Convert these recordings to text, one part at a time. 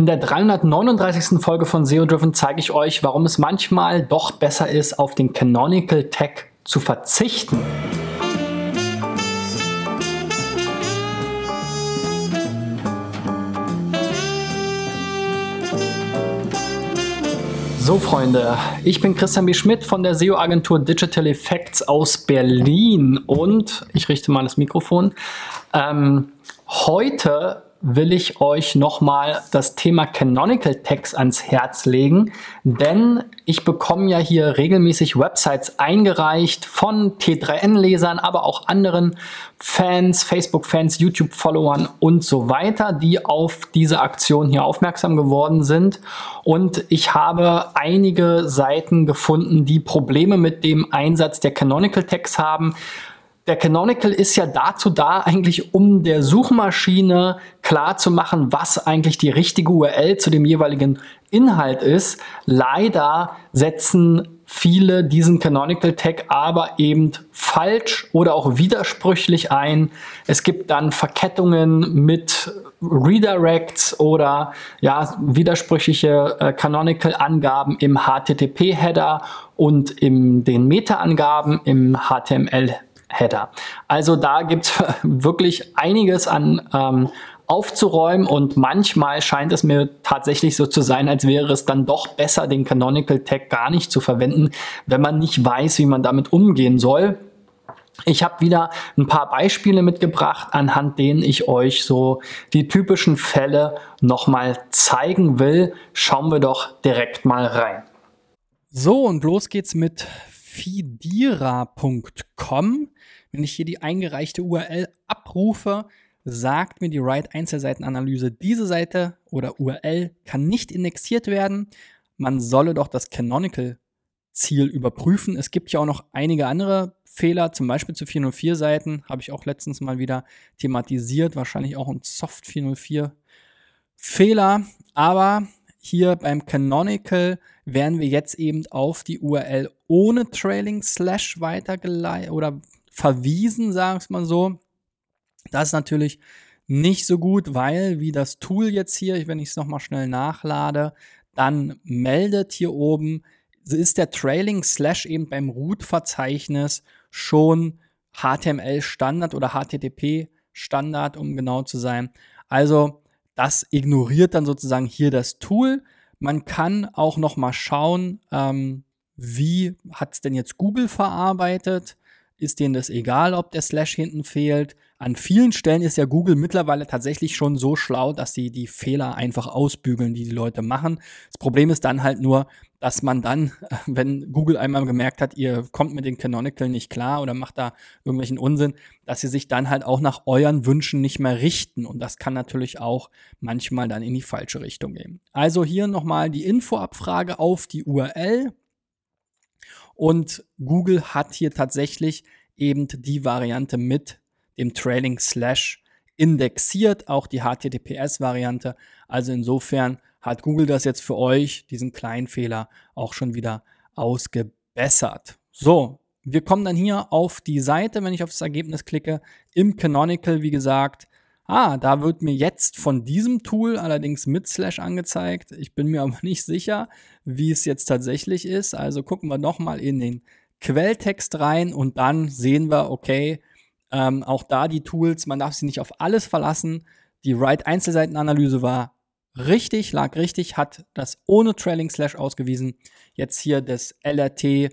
In der 339. Folge von SEO Driven zeige ich euch, warum es manchmal doch besser ist, auf den Canonical Tag zu verzichten. So, Freunde, ich bin Christian B. Schmidt von der SEO-Agentur Digital Effects aus Berlin und ich richte mal das Mikrofon. Ähm, heute will ich euch nochmal das Thema Canonical Tags ans Herz legen, denn ich bekomme ja hier regelmäßig Websites eingereicht von T3N-Lesern, aber auch anderen Fans, Facebook-Fans, YouTube-Followern und so weiter, die auf diese Aktion hier aufmerksam geworden sind. Und ich habe einige Seiten gefunden, die Probleme mit dem Einsatz der Canonical Tags haben der Canonical ist ja dazu da, eigentlich um der Suchmaschine klar zu machen, was eigentlich die richtige URL zu dem jeweiligen Inhalt ist. Leider setzen viele diesen Canonical Tag aber eben falsch oder auch widersprüchlich ein. Es gibt dann Verkettungen mit Redirects oder ja, widersprüchliche äh, Canonical Angaben im HTTP Header und in den Meta Angaben im HTML Header. Also da gibt's wirklich einiges an ähm, aufzuräumen und manchmal scheint es mir tatsächlich so zu sein, als wäre es dann doch besser, den Canonical Tag gar nicht zu verwenden, wenn man nicht weiß, wie man damit umgehen soll. Ich habe wieder ein paar Beispiele mitgebracht, anhand denen ich euch so die typischen Fälle nochmal zeigen will. Schauen wir doch direkt mal rein. So, und los geht's mit fidira.com. Wenn ich hier die eingereichte URL abrufe, sagt mir die Write Einzelseitenanalyse, diese Seite oder URL kann nicht indexiert werden. Man solle doch das Canonical Ziel überprüfen. Es gibt ja auch noch einige andere Fehler, zum Beispiel zu 404 Seiten, habe ich auch letztens mal wieder thematisiert, wahrscheinlich auch ein Soft 404 Fehler, aber hier beim Canonical werden wir jetzt eben auf die URL ohne Trailing Slash weitergeleitet oder verwiesen, es mal so. Das ist natürlich nicht so gut, weil wie das Tool jetzt hier, wenn ich es nochmal schnell nachlade, dann meldet hier oben, ist der Trailing Slash eben beim Root-Verzeichnis schon HTML Standard oder HTTP Standard, um genau zu sein. Also das ignoriert dann sozusagen hier das Tool. Man kann auch noch mal schauen, ähm, wie hat es denn jetzt Google verarbeitet? Ist denen das egal, ob der Slash hinten fehlt. An vielen Stellen ist ja Google mittlerweile tatsächlich schon so schlau, dass sie die Fehler einfach ausbügeln, die die Leute machen. Das Problem ist dann halt nur, dass man dann, wenn Google einmal gemerkt hat, ihr kommt mit den Canonical nicht klar oder macht da irgendwelchen Unsinn, dass sie sich dann halt auch nach euren Wünschen nicht mehr richten. Und das kann natürlich auch manchmal dann in die falsche Richtung gehen. Also hier nochmal die Infoabfrage auf die URL und Google hat hier tatsächlich eben die Variante mit dem Trailing Slash indexiert, auch die HTTPS-Variante. Also insofern hat Google das jetzt für euch, diesen kleinen Fehler, auch schon wieder ausgebessert. So, wir kommen dann hier auf die Seite, wenn ich auf das Ergebnis klicke. Im Canonical, wie gesagt, Ah, da wird mir jetzt von diesem Tool allerdings mit Slash angezeigt. Ich bin mir aber nicht sicher, wie es jetzt tatsächlich ist. Also gucken wir nochmal in den Quelltext rein und dann sehen wir, okay, ähm, auch da die Tools, man darf sie nicht auf alles verlassen. Die Write-Einzelseitenanalyse war richtig, lag richtig, hat das ohne Trailing Slash ausgewiesen. Jetzt hier das LRT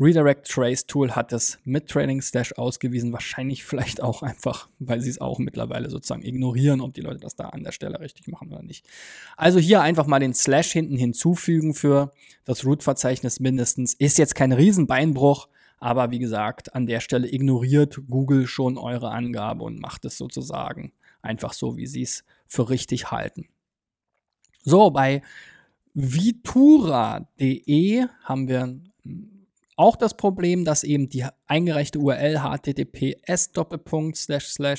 Redirect Trace Tool hat es mit Trailing Slash ausgewiesen. Wahrscheinlich vielleicht auch einfach, weil sie es auch mittlerweile sozusagen ignorieren, ob die Leute das da an der Stelle richtig machen oder nicht. Also hier einfach mal den Slash hinten hinzufügen für das Root-Verzeichnis mindestens. Ist jetzt kein Riesenbeinbruch, aber wie gesagt, an der Stelle ignoriert Google schon eure Angabe und macht es sozusagen einfach so, wie sie es für richtig halten. So, bei vitura.de haben wir auch das Problem, dass eben die eingereichte URL https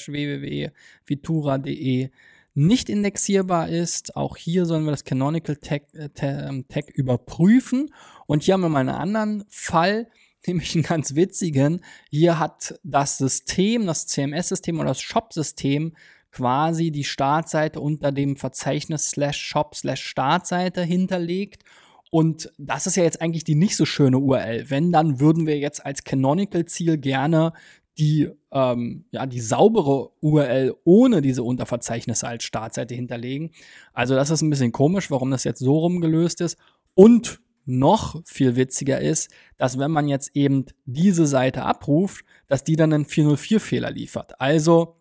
www.vitura.de nicht indexierbar ist. Auch hier sollen wir das Canonical Tag, äh, ähm, Tag überprüfen. Und hier haben wir mal einen anderen Fall, nämlich einen ganz witzigen. Hier hat das System, das CMS-System oder das Shop-System quasi die Startseite unter dem Verzeichnis slash shop slash Startseite hinterlegt. Und das ist ja jetzt eigentlich die nicht so schöne URL. Wenn, dann würden wir jetzt als Canonical-Ziel gerne die, ähm, ja, die saubere URL ohne diese Unterverzeichnisse als Startseite hinterlegen. Also das ist ein bisschen komisch, warum das jetzt so rumgelöst ist. Und noch viel witziger ist, dass wenn man jetzt eben diese Seite abruft, dass die dann einen 404-Fehler liefert. Also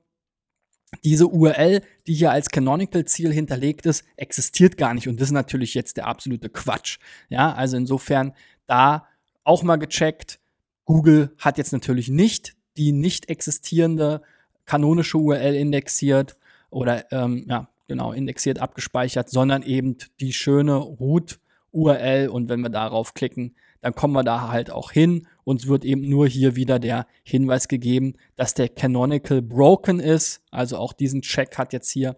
diese URL, die hier als Canonical-Ziel hinterlegt ist, existiert gar nicht. Und das ist natürlich jetzt der absolute Quatsch. Ja, also insofern da auch mal gecheckt. Google hat jetzt natürlich nicht die nicht existierende kanonische URL indexiert oder ähm, ja, genau, indexiert abgespeichert, sondern eben die schöne Root-URL und wenn wir darauf klicken, dann kommen wir da halt auch hin. Uns wird eben nur hier wieder der Hinweis gegeben, dass der Canonical broken ist. Also auch diesen Check hat jetzt hier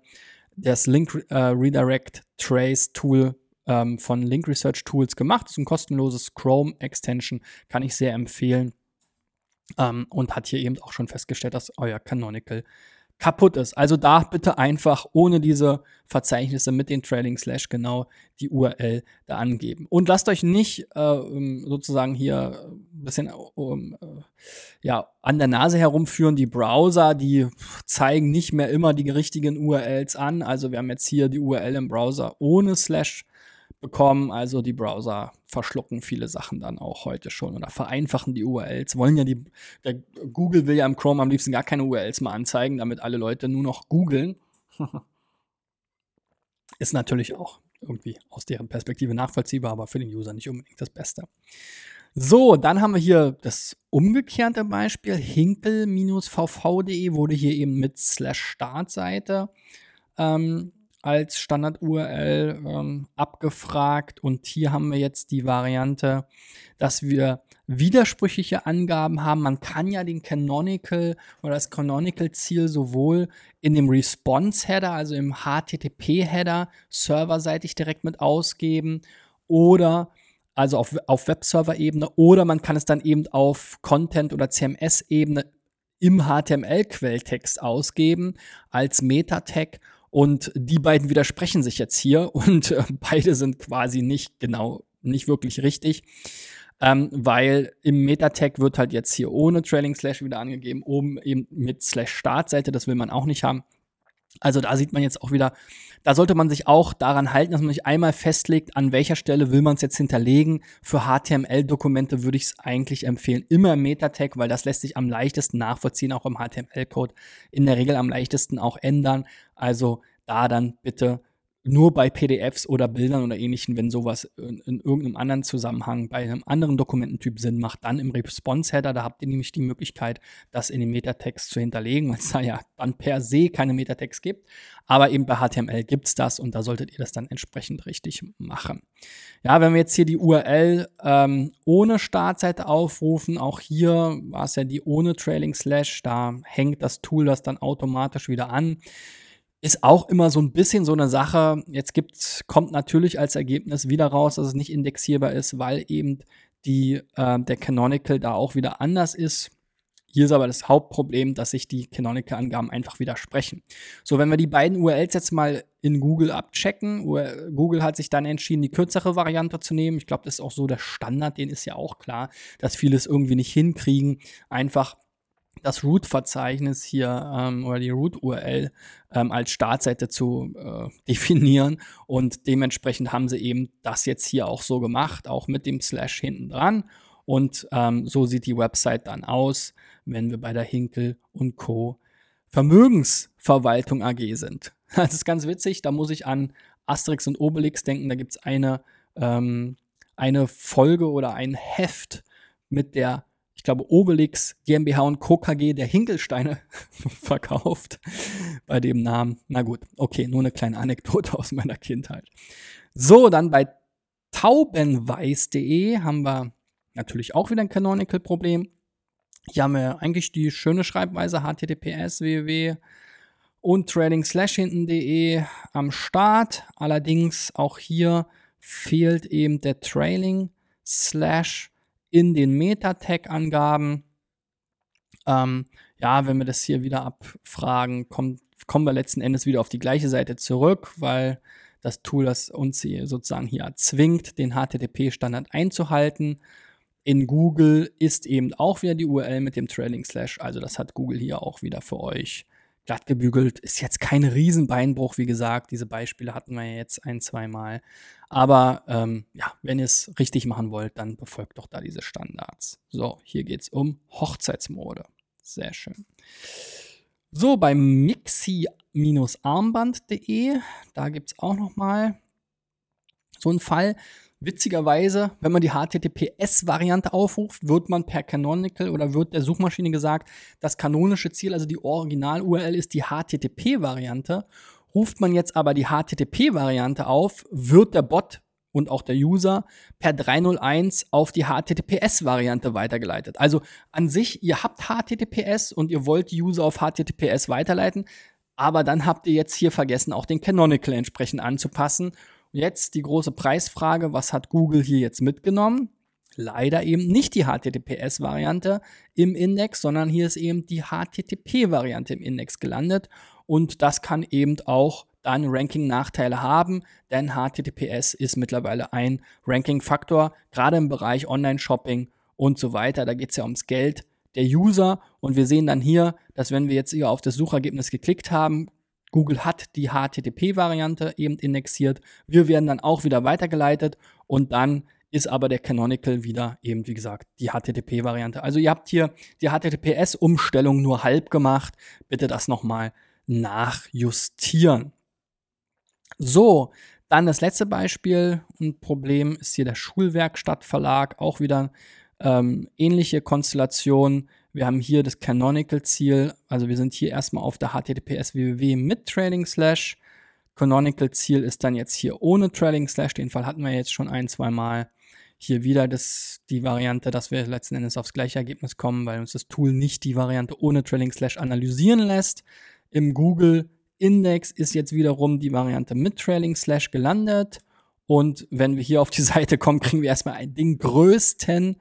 das Link äh, Redirect Trace Tool ähm, von Link Research Tools gemacht. Das ist ein kostenloses Chrome Extension, kann ich sehr empfehlen. Ähm, und hat hier eben auch schon festgestellt, dass euer Canonical kaputt ist. Also da bitte einfach ohne diese Verzeichnisse mit den Trailing Slash genau die URL da angeben. Und lasst euch nicht äh, sozusagen hier ein bisschen äh, ja, an der Nase herumführen. Die Browser, die zeigen nicht mehr immer die richtigen URLs an. Also wir haben jetzt hier die URL im Browser ohne Slash bekommen. Also die Browser verschlucken viele Sachen dann auch heute schon oder vereinfachen die URLs. Wollen ja die, Google will ja im Chrome am liebsten gar keine URLs mehr anzeigen, damit alle Leute nur noch googeln. Ist natürlich auch irgendwie aus deren Perspektive nachvollziehbar, aber für den User nicht unbedingt das Beste. So, dann haben wir hier das umgekehrte Beispiel. Hinkel-vv.de wurde hier eben mit slash Startseite ähm, als Standard-URL ähm, abgefragt und hier haben wir jetzt die Variante, dass wir widersprüchliche Angaben haben. Man kann ja den Canonical oder das Canonical-Ziel sowohl in dem Response-Header, also im HTTP-Header, serverseitig direkt mit ausgeben oder also auf, auf Webserver-Ebene oder man kann es dann eben auf Content- oder CMS-Ebene im HTML-Quelltext ausgeben als Meta-Tag und die beiden widersprechen sich jetzt hier und äh, beide sind quasi nicht genau, nicht wirklich richtig. Ähm, weil im Meta-Tag wird halt jetzt hier ohne Trailing Slash wieder angegeben, oben eben mit Slash Startseite, das will man auch nicht haben. Also da sieht man jetzt auch wieder, da sollte man sich auch daran halten, dass man sich einmal festlegt, an welcher Stelle will man es jetzt hinterlegen. Für HTML-Dokumente würde ich es eigentlich empfehlen, immer im Meta-Tag, weil das lässt sich am leichtesten nachvollziehen, auch im HTML-Code. In der Regel am leichtesten auch ändern. Also da dann bitte nur bei PDFs oder Bildern oder ähnlichen, wenn sowas in, in, irgendeinem anderen Zusammenhang bei einem anderen Dokumententyp Sinn macht, dann im Response-Header, da habt ihr nämlich die Möglichkeit, das in den Metatext zu hinterlegen, weil es da ja dann per se keine Metatext gibt. Aber eben bei HTML gibt es das und da solltet ihr das dann entsprechend richtig machen. Ja, wenn wir jetzt hier die URL ähm, ohne Startseite aufrufen, auch hier war es ja die ohne Trailing Slash, da hängt das Tool das dann automatisch wieder an ist auch immer so ein bisschen so eine Sache. Jetzt gibt's, kommt natürlich als Ergebnis wieder raus, dass es nicht indexierbar ist, weil eben die, äh, der Canonical da auch wieder anders ist. Hier ist aber das Hauptproblem, dass sich die Canonical-Angaben einfach widersprechen. So, wenn wir die beiden URLs jetzt mal in Google abchecken, Google hat sich dann entschieden, die kürzere Variante zu nehmen. Ich glaube, das ist auch so der Standard, den ist ja auch klar, dass viele es irgendwie nicht hinkriegen, einfach das Root-Verzeichnis hier ähm, oder die Root-URL ähm, als Startseite zu äh, definieren. Und dementsprechend haben sie eben das jetzt hier auch so gemacht, auch mit dem Slash hinten dran. Und ähm, so sieht die Website dann aus, wenn wir bei der Hinkel und Co. Vermögensverwaltung AG sind. Das ist ganz witzig, da muss ich an Asterix und Obelix denken. Da gibt es eine, ähm, eine Folge oder ein Heft mit der ich glaube, Obelix GmbH und Co. KG der Hinkelsteine verkauft bei dem Namen. Na gut, okay, nur eine kleine Anekdote aus meiner Kindheit. So, dann bei taubenweiß.de haben wir natürlich auch wieder ein Canonical-Problem. Hier haben wir eigentlich die schöne Schreibweise https www und trading slash hinten.de am Start. Allerdings auch hier fehlt eben der Trailing slash in den Meta-Tag-Angaben. Ähm, ja, wenn wir das hier wieder abfragen, kommt kommen wir letzten Endes wieder auf die gleiche Seite zurück, weil das Tool das uns hier sozusagen hier zwingt, den HTTP-Standard einzuhalten. In Google ist eben auch wieder die URL mit dem Trailing Slash, also das hat Google hier auch wieder für euch glatt gebügelt. Ist jetzt kein Riesenbeinbruch, wie gesagt. Diese Beispiele hatten wir jetzt ein, zwei Mal. Aber ähm, ja, wenn ihr es richtig machen wollt, dann befolgt doch da diese Standards. So, hier geht es um Hochzeitsmode. Sehr schön. So, bei mixi-armband.de, da gibt es auch noch mal so einen Fall. Witzigerweise, wenn man die HTTPS-Variante aufruft, wird man per Canonical oder wird der Suchmaschine gesagt, das kanonische Ziel, also die Original-URL ist die HTTP-Variante. Ruft man jetzt aber die HTTP-Variante auf, wird der Bot und auch der User per 301 auf die HTTPS-Variante weitergeleitet. Also an sich, ihr habt HTTPS und ihr wollt die User auf HTTPS weiterleiten, aber dann habt ihr jetzt hier vergessen, auch den Canonical entsprechend anzupassen Jetzt die große Preisfrage, was hat Google hier jetzt mitgenommen? Leider eben nicht die HTTPS-Variante im Index, sondern hier ist eben die HTTP-Variante im Index gelandet. Und das kann eben auch dann Ranking-Nachteile haben, denn HTTPS ist mittlerweile ein Ranking-Faktor, gerade im Bereich Online-Shopping und so weiter. Da geht es ja ums Geld der User. Und wir sehen dann hier, dass wenn wir jetzt hier auf das Suchergebnis geklickt haben, Google hat die HTTP-Variante eben indexiert. Wir werden dann auch wieder weitergeleitet und dann ist aber der Canonical wieder eben, wie gesagt, die HTTP-Variante. Also ihr habt hier die HTTPS-Umstellung nur halb gemacht. Bitte das nochmal nachjustieren. So, dann das letzte Beispiel und Problem ist hier der Schulwerkstattverlag. Auch wieder ähm, ähnliche Konstellation. Wir haben hier das Canonical-Ziel, also wir sind hier erstmal auf der HTTPS www mit Trailing Slash. Canonical-Ziel ist dann jetzt hier ohne Trailing Slash, den Fall hatten wir jetzt schon ein, zwei Mal. Hier wieder das, die Variante, dass wir letzten Endes aufs gleiche Ergebnis kommen, weil uns das Tool nicht die Variante ohne Trailing Slash analysieren lässt. Im Google Index ist jetzt wiederum die Variante mit Trailing Slash gelandet. Und wenn wir hier auf die Seite kommen, kriegen wir erstmal Ding größten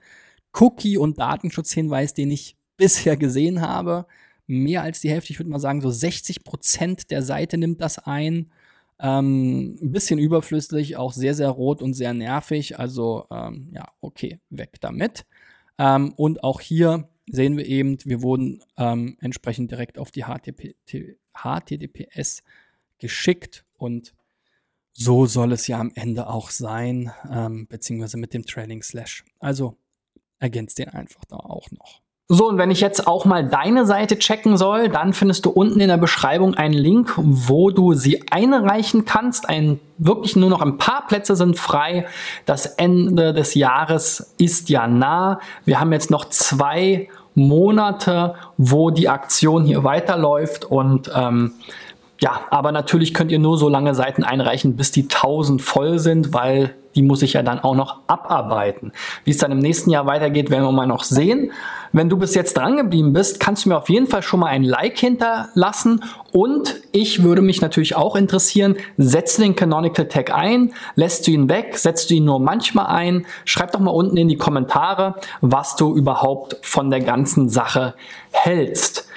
Cookie- und Datenschutzhinweis, den ich bisher gesehen habe. Mehr als die Hälfte, ich würde mal sagen, so 60 Prozent der Seite nimmt das ein. Ähm, ein bisschen überflüssig, auch sehr, sehr rot und sehr nervig. Also, ähm, ja, okay, weg damit. Ähm, und auch hier sehen wir eben, wir wurden ähm, entsprechend direkt auf die HTTP, HTTPS geschickt und so soll es ja am Ende auch sein, ähm, beziehungsweise mit dem Trailing Slash. Also ergänzt den einfach da auch noch. So, und wenn ich jetzt auch mal deine Seite checken soll, dann findest du unten in der Beschreibung einen Link, wo du sie einreichen kannst. Ein, wirklich nur noch ein paar Plätze sind frei. Das Ende des Jahres ist ja nah. Wir haben jetzt noch zwei Monate, wo die Aktion hier weiterläuft und ähm, ja, aber natürlich könnt ihr nur so lange Seiten einreichen, bis die 1000 voll sind, weil die muss ich ja dann auch noch abarbeiten. Wie es dann im nächsten Jahr weitergeht, werden wir mal noch sehen. Wenn du bis jetzt dran geblieben bist, kannst du mir auf jeden Fall schon mal ein Like hinterlassen und ich würde mich natürlich auch interessieren, setzt du den Canonical Tag ein, lässt du ihn weg, setzt du ihn nur manchmal ein, schreib doch mal unten in die Kommentare, was du überhaupt von der ganzen Sache hältst.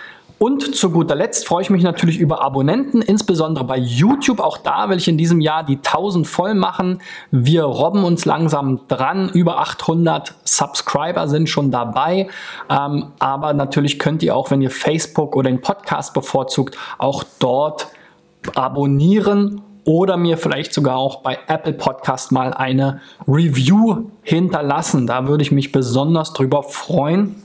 Und zu guter Letzt freue ich mich natürlich über Abonnenten, insbesondere bei YouTube. Auch da will ich in diesem Jahr die 1000 voll machen. Wir robben uns langsam dran. Über 800 Subscriber sind schon dabei. Ähm, aber natürlich könnt ihr auch, wenn ihr Facebook oder den Podcast bevorzugt, auch dort abonnieren oder mir vielleicht sogar auch bei Apple Podcast mal eine Review hinterlassen. Da würde ich mich besonders drüber freuen.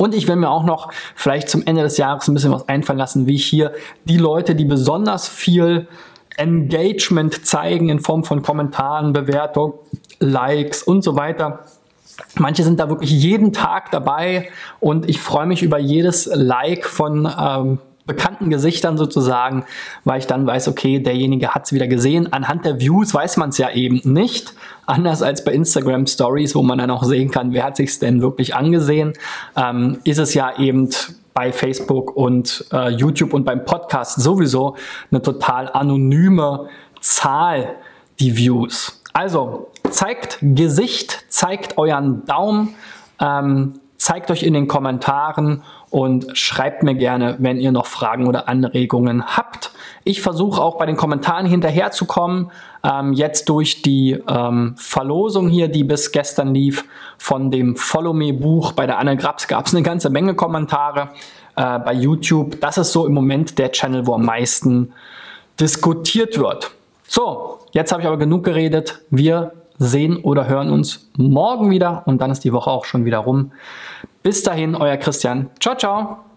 Und ich will mir auch noch vielleicht zum Ende des Jahres ein bisschen was einfallen lassen, wie ich hier die Leute, die besonders viel Engagement zeigen in Form von Kommentaren, Bewertungen, Likes und so weiter. Manche sind da wirklich jeden Tag dabei und ich freue mich über jedes Like von ähm, bekannten Gesichtern sozusagen, weil ich dann weiß, okay, derjenige hat es wieder gesehen. Anhand der Views weiß man es ja eben nicht. Anders als bei Instagram Stories, wo man dann auch sehen kann, wer hat sich denn wirklich angesehen, ähm, ist es ja eben bei Facebook und äh, YouTube und beim Podcast sowieso eine total anonyme Zahl, die Views. Also zeigt Gesicht, zeigt euren Daumen. Ähm, zeigt euch in den Kommentaren und schreibt mir gerne, wenn ihr noch Fragen oder Anregungen habt. Ich versuche auch bei den Kommentaren hinterherzukommen. Ähm, jetzt durch die ähm, Verlosung hier, die bis gestern lief, von dem Follow Me Buch bei der Anne Grabs gab es eine ganze Menge Kommentare äh, bei YouTube. Das ist so im Moment der Channel, wo am meisten diskutiert wird. So, jetzt habe ich aber genug geredet. Wir sehen oder hören uns morgen wieder und dann ist die Woche auch schon wieder rum. Bis dahin, euer Christian. Ciao, ciao.